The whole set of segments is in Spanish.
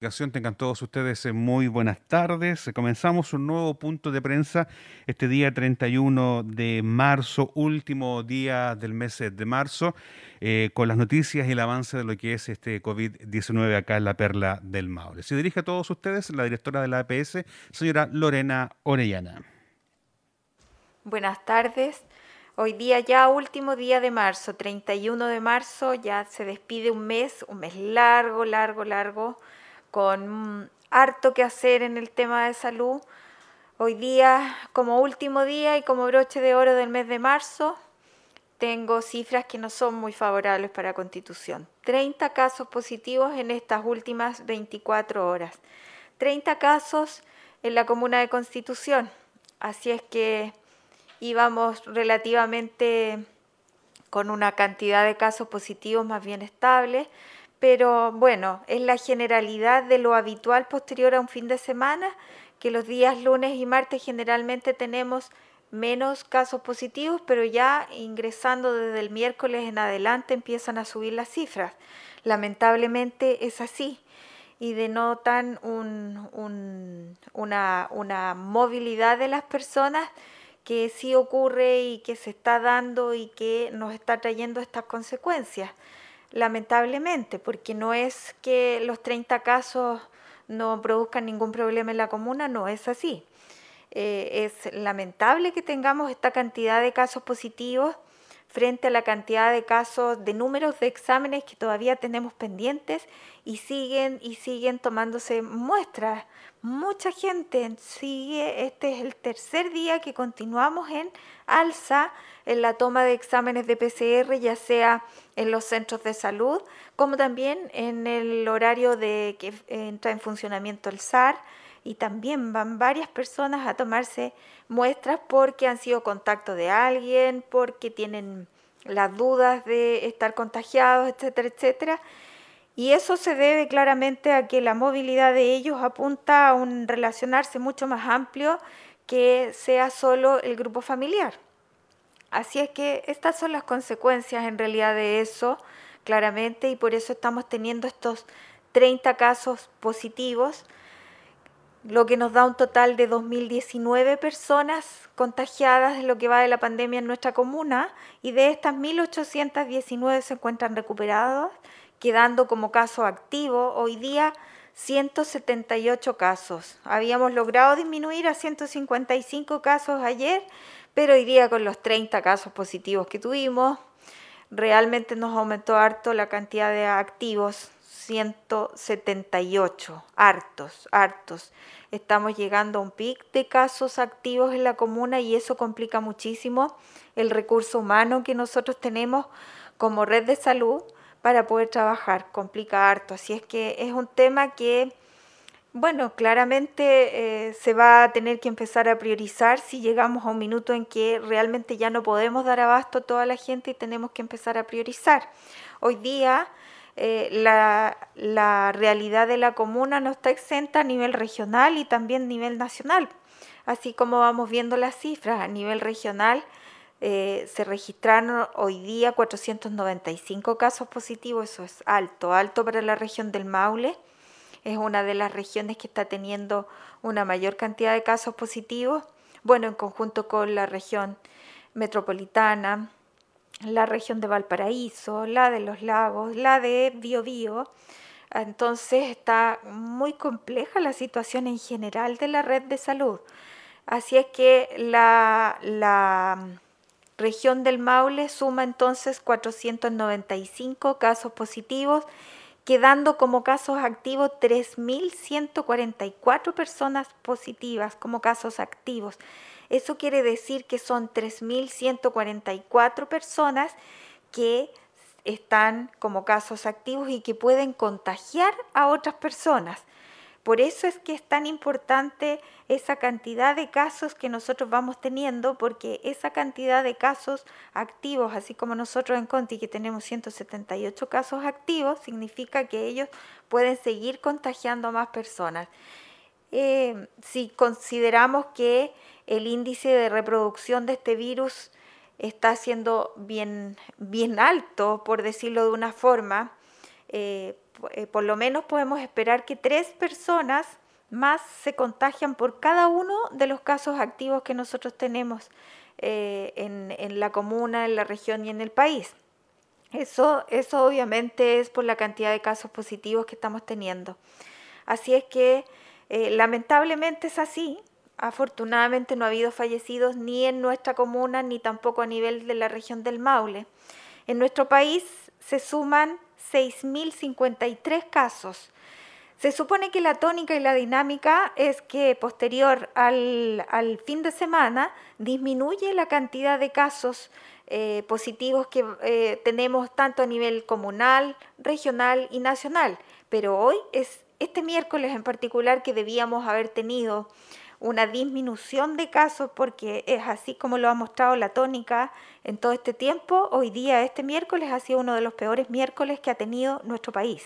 Tengan todos ustedes eh, muy buenas tardes. Comenzamos un nuevo punto de prensa este día 31 de marzo, último día del mes de marzo, eh, con las noticias y el avance de lo que es este COVID-19 acá en la Perla del Maule. Se dirige a todos ustedes la directora de la APS, señora Lorena Orellana. Buenas tardes. Hoy día ya último día de marzo, 31 de marzo, ya se despide un mes, un mes largo, largo, largo con harto que hacer en el tema de salud. Hoy día, como último día y como broche de oro del mes de marzo, tengo cifras que no son muy favorables para Constitución. 30 casos positivos en estas últimas 24 horas. 30 casos en la comuna de Constitución. Así es que íbamos relativamente con una cantidad de casos positivos más bien estable pero bueno, es la generalidad de lo habitual posterior a un fin de semana, que los días lunes y martes generalmente tenemos menos casos positivos, pero ya ingresando desde el miércoles en adelante empiezan a subir las cifras. Lamentablemente es así y denotan un, una, una movilidad de las personas que sí ocurre y que se está dando y que nos está trayendo estas consecuencias lamentablemente, porque no es que los 30 casos no produzcan ningún problema en la comuna, no es así. Eh, es lamentable que tengamos esta cantidad de casos positivos frente a la cantidad de casos, de números de exámenes que todavía tenemos pendientes y siguen y siguen tomándose muestras. Mucha gente sigue, este es el tercer día que continuamos en alza en la toma de exámenes de PCR, ya sea en los centros de salud, como también en el horario de que entra en funcionamiento el SAR, y también van varias personas a tomarse muestras porque han sido contacto de alguien, porque tienen las dudas de estar contagiados, etcétera, etcétera. Y eso se debe claramente a que la movilidad de ellos apunta a un relacionarse mucho más amplio que sea solo el grupo familiar. Así es que estas son las consecuencias en realidad de eso, claramente, y por eso estamos teniendo estos 30 casos positivos, lo que nos da un total de 2.019 personas contagiadas de lo que va de la pandemia en nuestra comuna, y de estas 1.819 se encuentran recuperados, quedando como caso activo hoy día 178 casos. Habíamos logrado disminuir a 155 casos ayer, pero hoy día con los 30 casos positivos que tuvimos, realmente nos aumentó harto la cantidad de activos, 178, hartos, hartos. Estamos llegando a un pic de casos activos en la comuna y eso complica muchísimo el recurso humano que nosotros tenemos como red de salud para poder trabajar, complica harto. Así es que es un tema que bueno, claramente eh, se va a tener que empezar a priorizar si llegamos a un minuto en que realmente ya no podemos dar abasto a toda la gente y tenemos que empezar a priorizar. Hoy día eh, la, la, realidad de la comuna no está exenta a nivel regional y también a nivel nacional. Así como vamos viendo las cifras a nivel regional, eh, se registraron hoy día 495 casos positivos, eso es alto, alto para la región del Maule es una de las regiones que está teniendo una mayor cantidad de casos positivos, bueno, en conjunto con la región metropolitana, la región de Valparaíso, la de los lagos, la de Biobío. Entonces está muy compleja la situación en general de la red de salud. Así es que la, la región del Maule suma entonces 495 casos positivos quedando como casos activos 3.144 personas positivas como casos activos. Eso quiere decir que son 3.144 personas que están como casos activos y que pueden contagiar a otras personas. Por eso es que es tan importante esa cantidad de casos que nosotros vamos teniendo, porque esa cantidad de casos activos, así como nosotros en Conti que tenemos 178 casos activos, significa que ellos pueden seguir contagiando a más personas. Eh, si consideramos que el índice de reproducción de este virus está siendo bien, bien alto, por decirlo de una forma, eh, eh, por lo menos podemos esperar que tres personas más se contagian por cada uno de los casos activos que nosotros tenemos en, en, la comuna, en la región y en el país. Eso, eso obviamente es por la cantidad de casos positivos que estamos teniendo. Así es que lamentablemente es así, Afortunadamente no ha habido fallecidos ni en nuestra comuna ni tampoco a nivel de la región del Maule. En nuestro país se suman 6.053 casos. Se supone que la tónica y la dinámica es que posterior al, fin de semana disminuye la cantidad de casos eh, positivos que eh, tenemos tanto a nivel comunal, regional y nacional. Pero hoy es este miércoles en particular que debíamos haber tenido una disminución de casos porque es así como lo ha mostrado la tónica en todo este tiempo. Hoy día, este miércoles, ha sido uno de los peores miércoles que ha tenido nuestro país,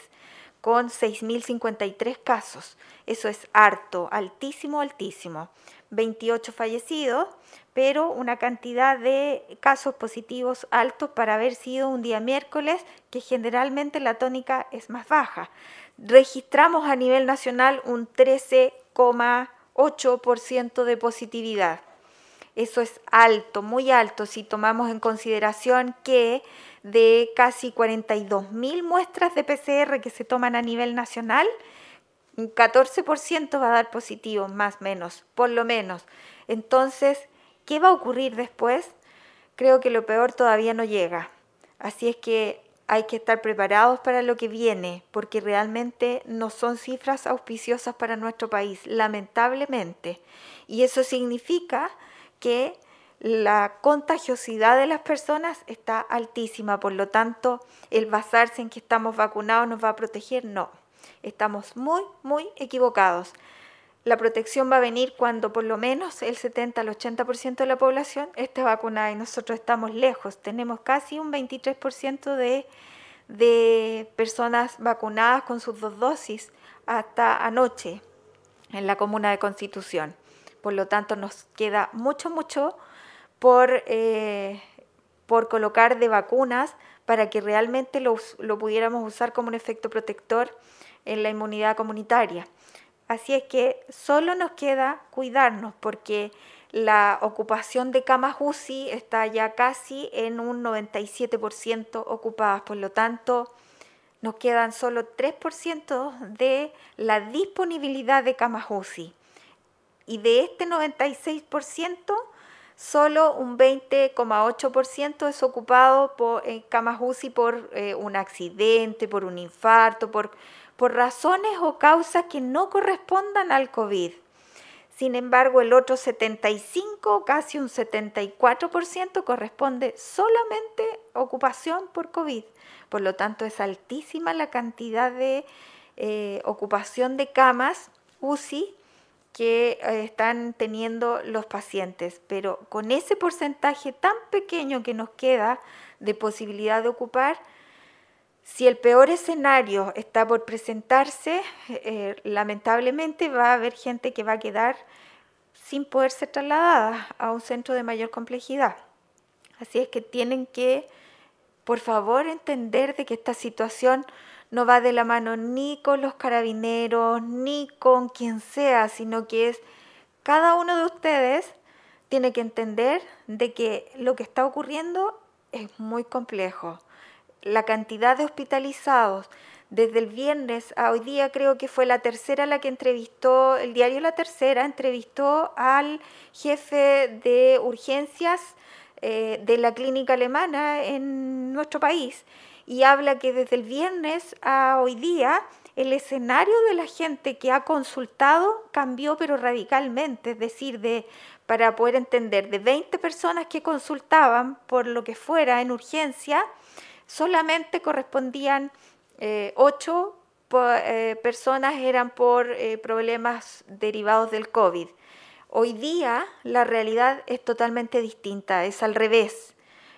con 6.053 casos. Eso es harto, altísimo, altísimo. 28 fallecidos, pero una cantidad de casos positivos altos para haber sido un día miércoles que generalmente la tónica es más baja. Registramos a nivel nacional un 13, 8% de positividad. Eso es alto, muy alto, si tomamos en consideración que de casi 42 mil muestras de PCR que se toman a nivel nacional, un 14% va a dar positivo, más o menos, por lo menos. Entonces, ¿qué va a ocurrir después? Creo que lo peor todavía no llega. Así es que hay que estar preparados para lo que viene, porque realmente no son cifras auspiciosas para nuestro país, lamentablemente. Y eso significa que la contagiosidad de las personas está altísima, por lo tanto, el basarse en que estamos vacunados nos va a proteger, no. Estamos muy, muy equivocados la protección va a venir cuando por lo menos el 70 al 80% de la población esté vacunada y nosotros estamos lejos. Tenemos casi un 23% de, de personas vacunadas con sus dos dosis hasta anoche en la comuna de Constitución. Por lo tanto, nos queda mucho, mucho por, eh, por colocar de vacunas para que realmente lo, lo pudiéramos usar como un efecto protector en la inmunidad comunitaria. Así es que solo nos queda cuidarnos porque la ocupación de camas UCI está ya casi en un 97% ocupadas, por lo tanto nos quedan solo 3% de la disponibilidad de camas UCI. Y de este 96%, solo un 20,8% es ocupado por camas UCI por eh, un accidente, por un infarto, por por razones o causas que no correspondan al COVID. Sin embargo, el otro 75, casi un 74% corresponde solamente ocupación por COVID. Por lo tanto, es altísima la cantidad de eh, ocupación de camas UCI que eh, están teniendo los pacientes. Pero con ese porcentaje tan pequeño que nos queda de posibilidad de ocupar, si el peor escenario está por presentarse, eh, lamentablemente va a haber gente que va a quedar sin poder ser trasladada a un centro de mayor complejidad. Así es que tienen que, por favor, entender de que esta situación no va de la mano ni con los carabineros, ni con quien sea, sino que es cada uno de ustedes tiene que entender de que lo que está ocurriendo es muy complejo la cantidad de hospitalizados desde el viernes a hoy día creo que fue la tercera la que entrevistó, el diario La Tercera entrevistó al jefe de urgencias eh, de la clínica alemana en nuestro país y habla que desde el viernes a hoy día el escenario de la gente que ha consultado cambió pero radicalmente, es decir, de para poder entender de 20 personas que consultaban por lo que fuera en urgencia, solamente correspondían eh, ocho eh, personas eran por eh, problemas derivados del COVID. Hoy día la realidad es totalmente distinta, es al revés.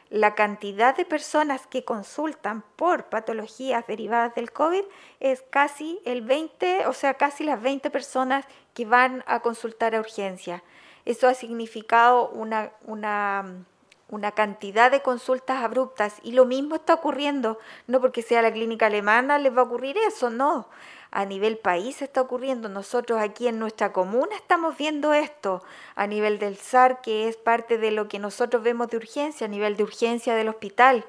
La cantidad de personas que consultan por patologías derivadas del COVID es casi el 20, o sea, casi las 20 personas que van a consultar a urgencia. Eso ha significado una, una una cantidad de consultas abruptas. Y lo mismo está ocurriendo, no porque sea la clínica alemana les va a ocurrir eso, no. A nivel país está ocurriendo, nosotros aquí en nuestra comuna estamos viendo esto, a nivel del SAR, que es parte de lo que nosotros vemos de urgencia, a nivel de urgencia del hospital.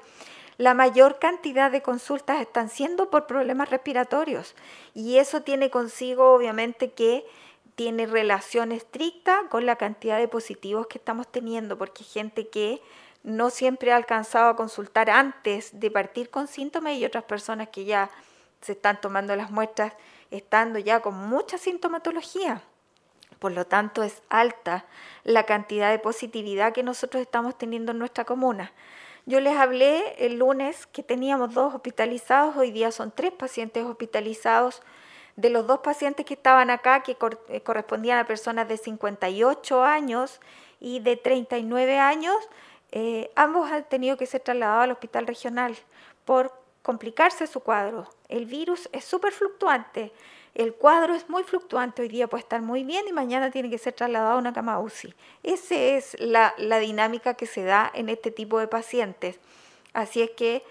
La mayor cantidad de consultas están siendo por problemas respiratorios. Y eso tiene consigo obviamente que tiene relación estricta con la cantidad de positivos que estamos teniendo, porque gente que no siempre ha alcanzado a consultar antes de partir con síntomas y otras personas que ya se están tomando las muestras estando ya con mucha sintomatología. Por lo tanto, es alta la cantidad de positividad que nosotros estamos teniendo en nuestra comuna. Yo les hablé el lunes que teníamos dos hospitalizados, hoy día son tres pacientes hospitalizados de los dos pacientes que estaban acá, que eh, correspondían a personas de 58 años y de 39 años, eh, ambos han tenido que ser trasladados al hospital regional por complicarse su cuadro. El virus es súper fluctuante, el cuadro es muy fluctuante, hoy día puede estar muy bien y mañana tiene que ser trasladado a una cama UCI. Esa es la, la dinámica que se da en este tipo de pacientes. Así es que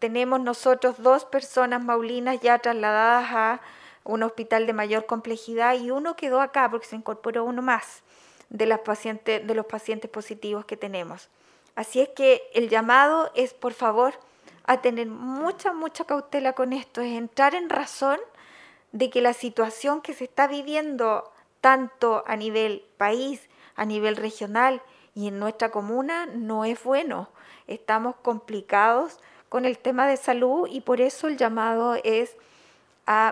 tenemos nosotros dos personas maulinas ya trasladadas a un hospital de mayor complejidad y uno quedó acá porque se incorporó uno más de, las pacientes, de los pacientes positivos que tenemos. Así es que el llamado es, por favor, a tener mucha, mucha cautela con esto, es entrar en razón de que la situación que se está viviendo tanto a nivel país, a nivel regional y en nuestra comuna no es bueno. Estamos complicados con el tema de salud y por eso el llamado es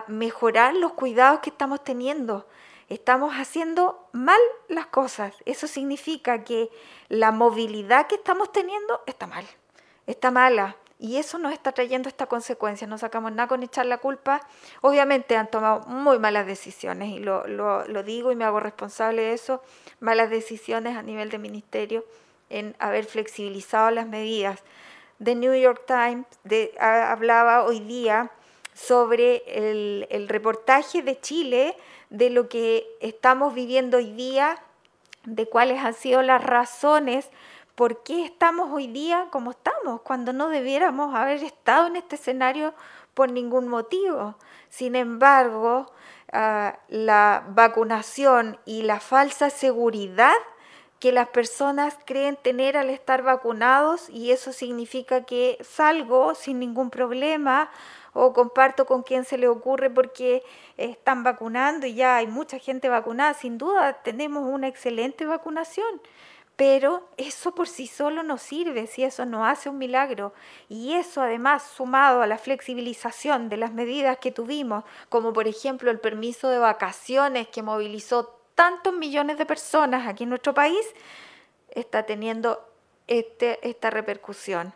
mejorar los cuidados que estamos teniendo. Estamos haciendo mal las cosas. Eso significa que la movilidad que estamos teniendo está mal, está mala. Y eso nos está trayendo esta consecuencia. No sacamos nada con echar la culpa. Obviamente han tomado muy malas decisiones y lo, lo, digo y me hago responsable de eso. Malas decisiones a nivel de ministerio en haber flexibilizado las medidas. The New York Times hablaba hoy día sobre el, reportaje de Chile, de lo que estamos viviendo hoy día, de cuáles han sido las razones por qué estamos hoy día como estamos, cuando no debiéramos haber estado en este escenario por ningún motivo. Sin embargo, ah, la vacunación y la falsa seguridad que las personas creen tener al estar vacunados y eso significa que salgo sin ningún problema o comparto con quien se le ocurre porque están vacunando y ya hay mucha gente vacunada. Sin duda tenemos una excelente vacunación, pero eso por sí solo no sirve si eso no hace un milagro. Y eso además sumado a la flexibilización de las medidas que tuvimos, como por ejemplo el permiso de vacaciones que movilizó tantos millones de personas aquí en nuestro país, está teniendo este, esta repercusión.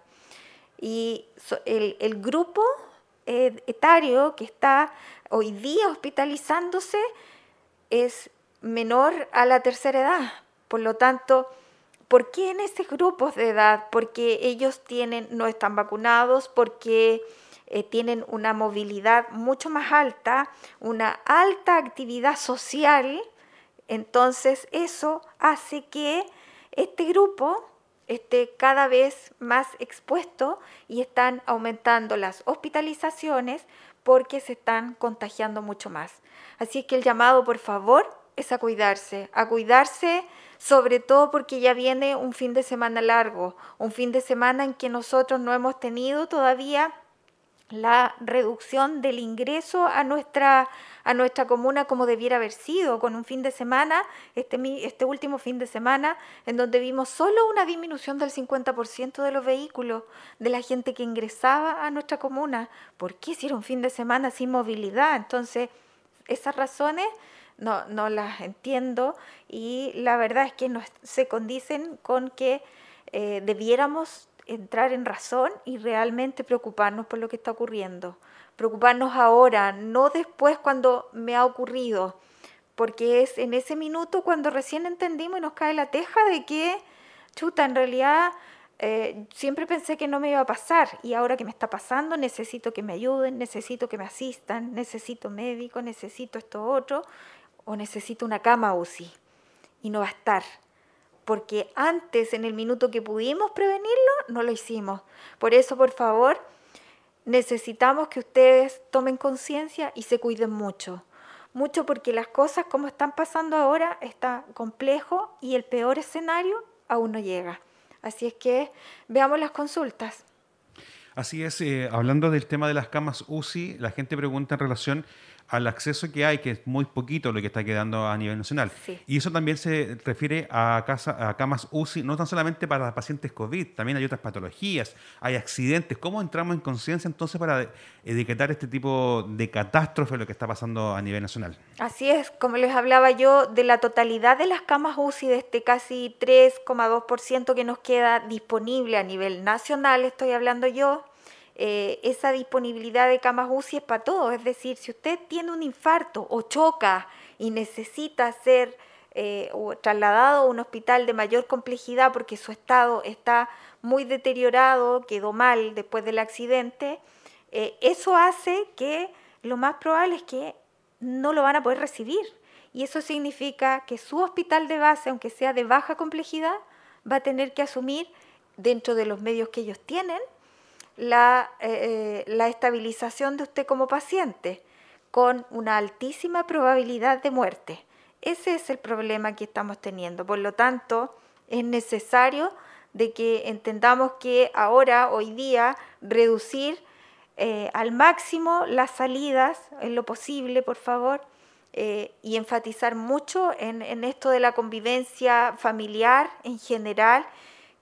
Y el, grupo etario que está hoy día hospitalizándose es menor a la tercera edad. Por lo tanto, ¿por qué en estos grupos de edad? Porque ellos tienen, no están vacunados, porque eh, tienen una movilidad mucho más alta, una alta actividad social. Entonces, eso hace que este grupo esté cada vez más expuesto y están aumentando las hospitalizaciones porque se están contagiando mucho más. Así que el llamado, por favor, es a cuidarse, a cuidarse sobre todo porque ya viene un fin de semana largo, un fin de semana en que nosotros no hemos tenido todavía la reducción del ingreso a nuestra, a nuestra comuna como debiera haber sido, con un fin de semana, este, este último fin de semana, en donde vimos solo una disminución del 50% de los vehículos, de la gente que ingresaba a nuestra comuna. ¿Por qué si era un fin de semana sin movilidad? Entonces, esas razones no, no las entiendo y la verdad es que no se condicen con que eh, debiéramos entrar en razón y realmente preocuparnos por lo que está ocurriendo. Preocuparnos ahora, no después cuando me ha ocurrido, porque es en ese minuto cuando recién entendimos y nos cae la teja de que, chuta, en realidad eh, siempre pensé que no me iba a pasar y ahora que me está pasando necesito que me ayuden, necesito que me asistan, necesito médico, necesito esto otro o necesito una cama UCI y no va a estar porque antes, en el minuto que pudimos prevenirlo, no lo hicimos. Por eso, por favor, necesitamos que ustedes tomen conciencia y se cuiden mucho. Mucho porque las cosas como están pasando ahora está complejo y el peor escenario aún no llega. Así es que veamos las consultas. Así es, eh, hablando del tema de las camas UCI, la gente pregunta en relación al acceso que hay, que es muy poquito lo que está quedando a nivel nacional. Y eso también se refiere a, casa, a camas UCI, no tan solamente para pacientes COVID, también hay otras patologías, hay accidentes. ¿Cómo entramos en conciencia entonces para etiquetar este tipo de catástrofe, lo que está pasando a nivel nacional? Así es, como les hablaba yo, de la totalidad de las camas UCI, de este casi 3,2% que nos queda disponible a nivel nacional, estoy hablando yo, eh, esa disponibilidad de camas UCI es para todos. Es decir, si usted tiene un infarto o choca y necesita ser eh, trasladado a un hospital de mayor complejidad porque su estado está muy deteriorado, quedó mal después del accidente, eh, eso hace que lo más probable es que no lo van a poder recibir. Y eso significa que su hospital de base, aunque sea de baja complejidad, va a tener que asumir dentro de los medios que ellos tienen la, eh, la estabilización de usted como paciente con una altísima probabilidad de muerte. Ese es el problema que estamos teniendo. Por lo tanto, es necesario de que entendamos que ahora, hoy día, reducir eh, al máximo las salidas en lo posible, por favor, eh, y enfatizar mucho en, en, esto de la convivencia familiar en general,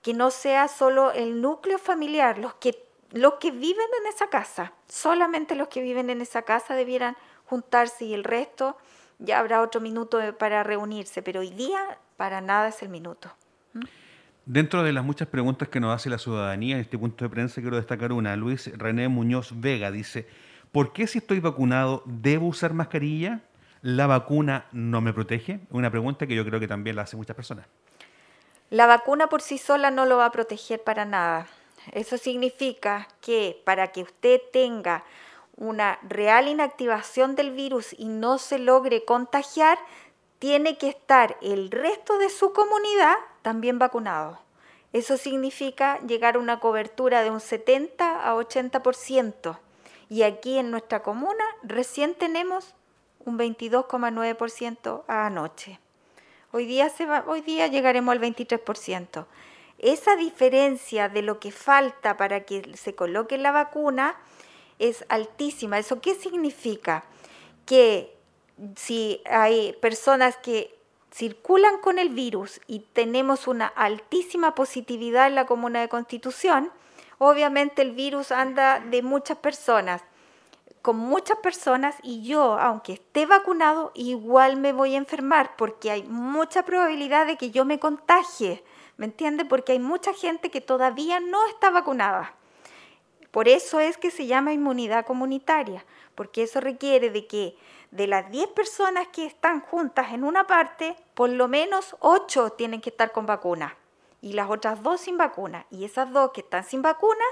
que no sea solo el núcleo familiar, los que los que viven en esa casa, solamente los que viven en esa casa debieran juntarse y el resto ya habrá otro minuto para reunirse, pero hoy día para nada es el minuto. ¿Mm? Dentro de las muchas preguntas que nos hace la ciudadanía en este punto de prensa, quiero destacar una. Luis René Muñoz Vega dice, ¿por qué si estoy vacunado debo usar mascarilla? ¿La vacuna no me protege? Una pregunta que yo creo que también la hacen muchas personas. La vacuna por sí sola no lo va a proteger para nada. Eso significa que para que usted tenga una real inactivación del virus y no se logre contagiar, tiene que estar el resto de su comunidad también vacunado. Eso significa llegar a una cobertura de un 70 a 80%. Y aquí en nuestra comuna recién tenemos un 22,9% anoche. Hoy día, se va, hoy día llegaremos al 23% esa diferencia de lo que falta para que se coloque la vacuna es altísima. ¿Eso qué significa? Que si hay personas que circulan con el virus y tenemos una altísima positividad en la comuna de Constitución, obviamente el virus anda de muchas personas, con muchas personas y yo, aunque esté vacunado, igual me voy a enfermar porque hay mucha probabilidad de que yo me contagie. ¿Me entiende? Porque hay mucha gente que todavía no está vacunada. Por eso es que se llama inmunidad comunitaria, porque eso requiere de que de las 10 personas que están juntas en una parte, por lo menos 8 tienen que estar con vacuna y las otras dos sin vacuna. Y esas dos que están sin vacuna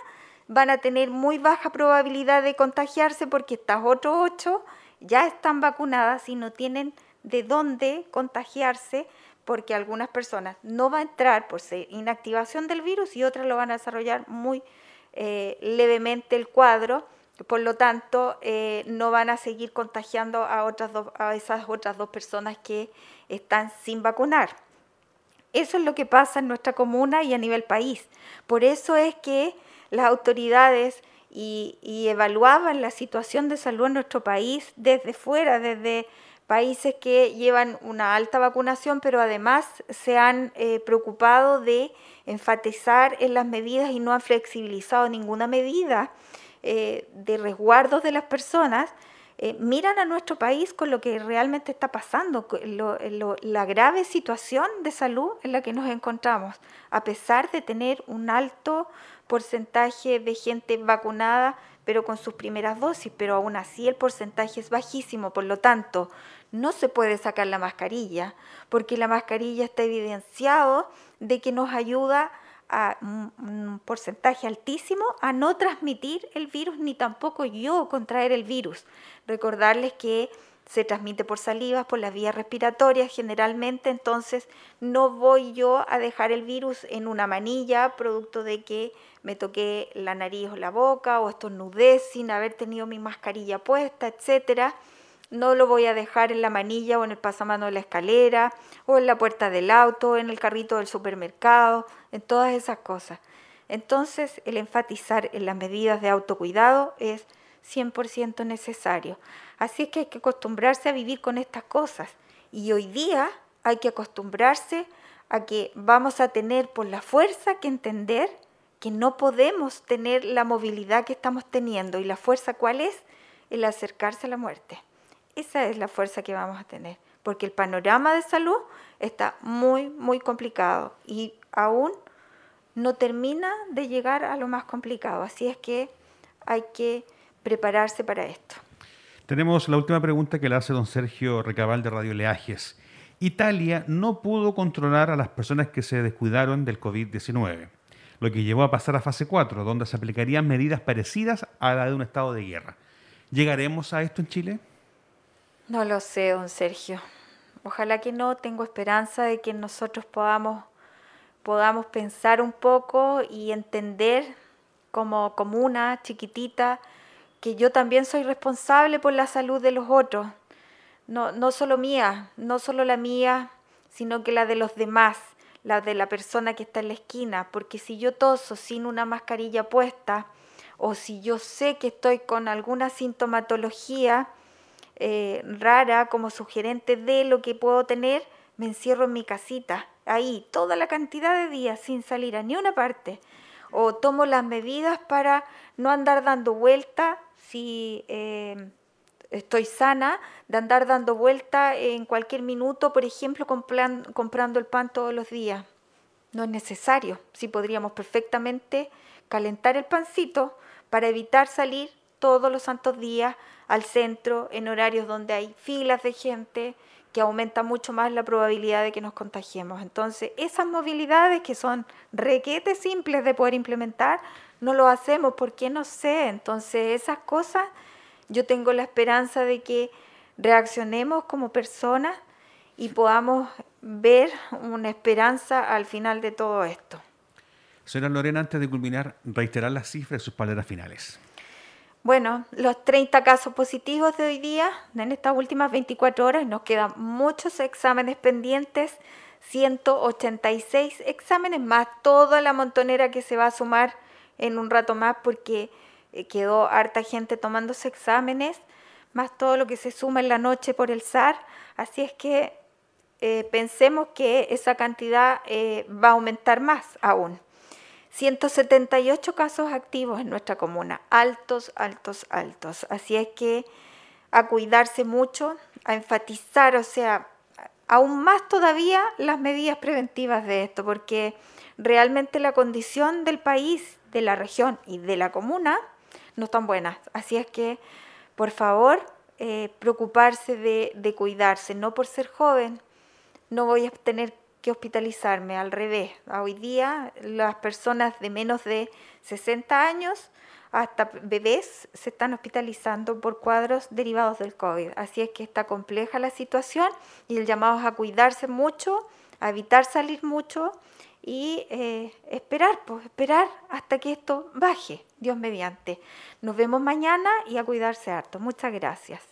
van a tener muy baja probabilidad de contagiarse porque estas otras 8 ya están vacunadas y no tienen de dónde contagiarse porque algunas personas no va a entrar por ser inactivación del virus y otras lo van a desarrollar muy eh, levemente el cuadro, por lo tanto eh, no van a seguir contagiando a, otras a esas otras dos personas que están sin vacunar. Eso es lo que pasa en nuestra comuna y a nivel país. Por eso es que las autoridades y, y evaluaban la situación de salud en nuestro país desde fuera, desde países que llevan una alta vacunación, pero además se han eh, preocupado de enfatizar en las medidas y no han flexibilizado ninguna medida eh, de resguardo de las personas, eh, miran a nuestro país con lo que realmente está pasando, la grave situación de salud en la que nos encontramos, a pesar de tener un alto porcentaje de gente vacunada, pero con sus primeras dosis, pero aún así el porcentaje es bajísimo, por lo tanto, no se puede sacar la mascarilla, porque la mascarilla está evidenciado de que nos ayuda a un porcentaje altísimo a no transmitir el virus ni tampoco yo contraer el virus. Recordarles que se transmite por salivas, por las vías respiratorias generalmente, entonces no voy yo a dejar el virus en una manilla, producto de que me toqué la nariz o la boca o estornudé sin haber tenido mi mascarilla puesta, etcétera. No lo voy a dejar en la manilla o en el pasamano de la escalera o en la puerta del auto, en el carrito del supermercado, en todas esas cosas. Entonces, el enfatizar en las medidas de autocuidado es 100% necesario. Así es que hay que acostumbrarse a vivir con estas cosas. Y hoy día hay que acostumbrarse a que vamos a tener por la fuerza que entender que no podemos tener la movilidad que estamos teniendo. ¿Y la fuerza cuál es? El acercarse a la muerte. Esa es la fuerza que vamos a tener, porque el panorama de salud está muy, muy complicado y aún no termina de llegar a lo más complicado. Así es que hay que prepararse para esto. Tenemos la última pregunta que le hace don Sergio Recabal de Radio Leajes. Italia no pudo controlar a las personas que se descuidaron del COVID-19, lo que llevó a pasar a fase 4, donde se aplicarían medidas parecidas a la de un estado de guerra. ¿Llegaremos a esto en Chile? No lo sé, don Sergio. Ojalá que no. Tengo esperanza de que nosotros podamos, podamos pensar un poco y entender como comuna chiquitita que yo también soy responsable por la salud de los otros, no, no solo mía, no solo la mía, sino que la de los demás, la de la persona que está en la esquina, porque si yo toso sin una mascarilla puesta, o si yo sé que estoy con alguna sintomatología eh, rara como sugerente de lo que puedo tener, me encierro en mi casita, ahí, toda la cantidad de días sin salir a ni una parte. O tomo las medidas para no andar dando vuelta si eh, estoy sana, de andar dando vuelta en cualquier minuto, por ejemplo, comprando el pan todos los días. No es necesario. Si podríamos perfectamente calentar el pancito para evitar salir todos los santos días al centro en horarios donde hay filas de gente que aumenta mucho más la probabilidad de que nos contagiemos. Entonces, esas movilidades que son requetes simples de poder implementar, no lo hacemos porque no sé. Entonces, esas cosas, yo tengo la esperanza de que reaccionemos como personas y podamos ver una esperanza al final de todo esto. Señora Lorena, antes de culminar, reiterar las cifras de sus palabras finales. Bueno, los 30 casos positivos de hoy día, en estas últimas 24 horas, nos quedan muchos exámenes pendientes, 186 exámenes más toda la montonera que se va a sumar en un rato más porque eh, quedó harta gente tomándose exámenes, más todo lo que se suma en la noche por el SAR. Así es que eh, pensemos que esa cantidad eh, va a aumentar más aún. 178 casos activos en nuestra comuna, altos, altos, altos. Así es que a cuidarse mucho, a enfatizar, o sea, aún más todavía las medidas preventivas de esto, porque realmente la condición del país de la región y de la comuna no están buenas. Así es que, por favor, eh, preocuparse de, de, cuidarse, no por ser joven, no voy a tener que hospitalizarme, al revés. Hoy día las personas de menos de 60 años hasta bebés se están hospitalizando por cuadros derivados del COVID. Así es que está compleja la situación y el llamado es a cuidarse mucho, a evitar salir mucho y eh, esperar, pues esperar hasta que esto baje, Dios mediante. Nos vemos mañana y a cuidarse harto. Muchas gracias.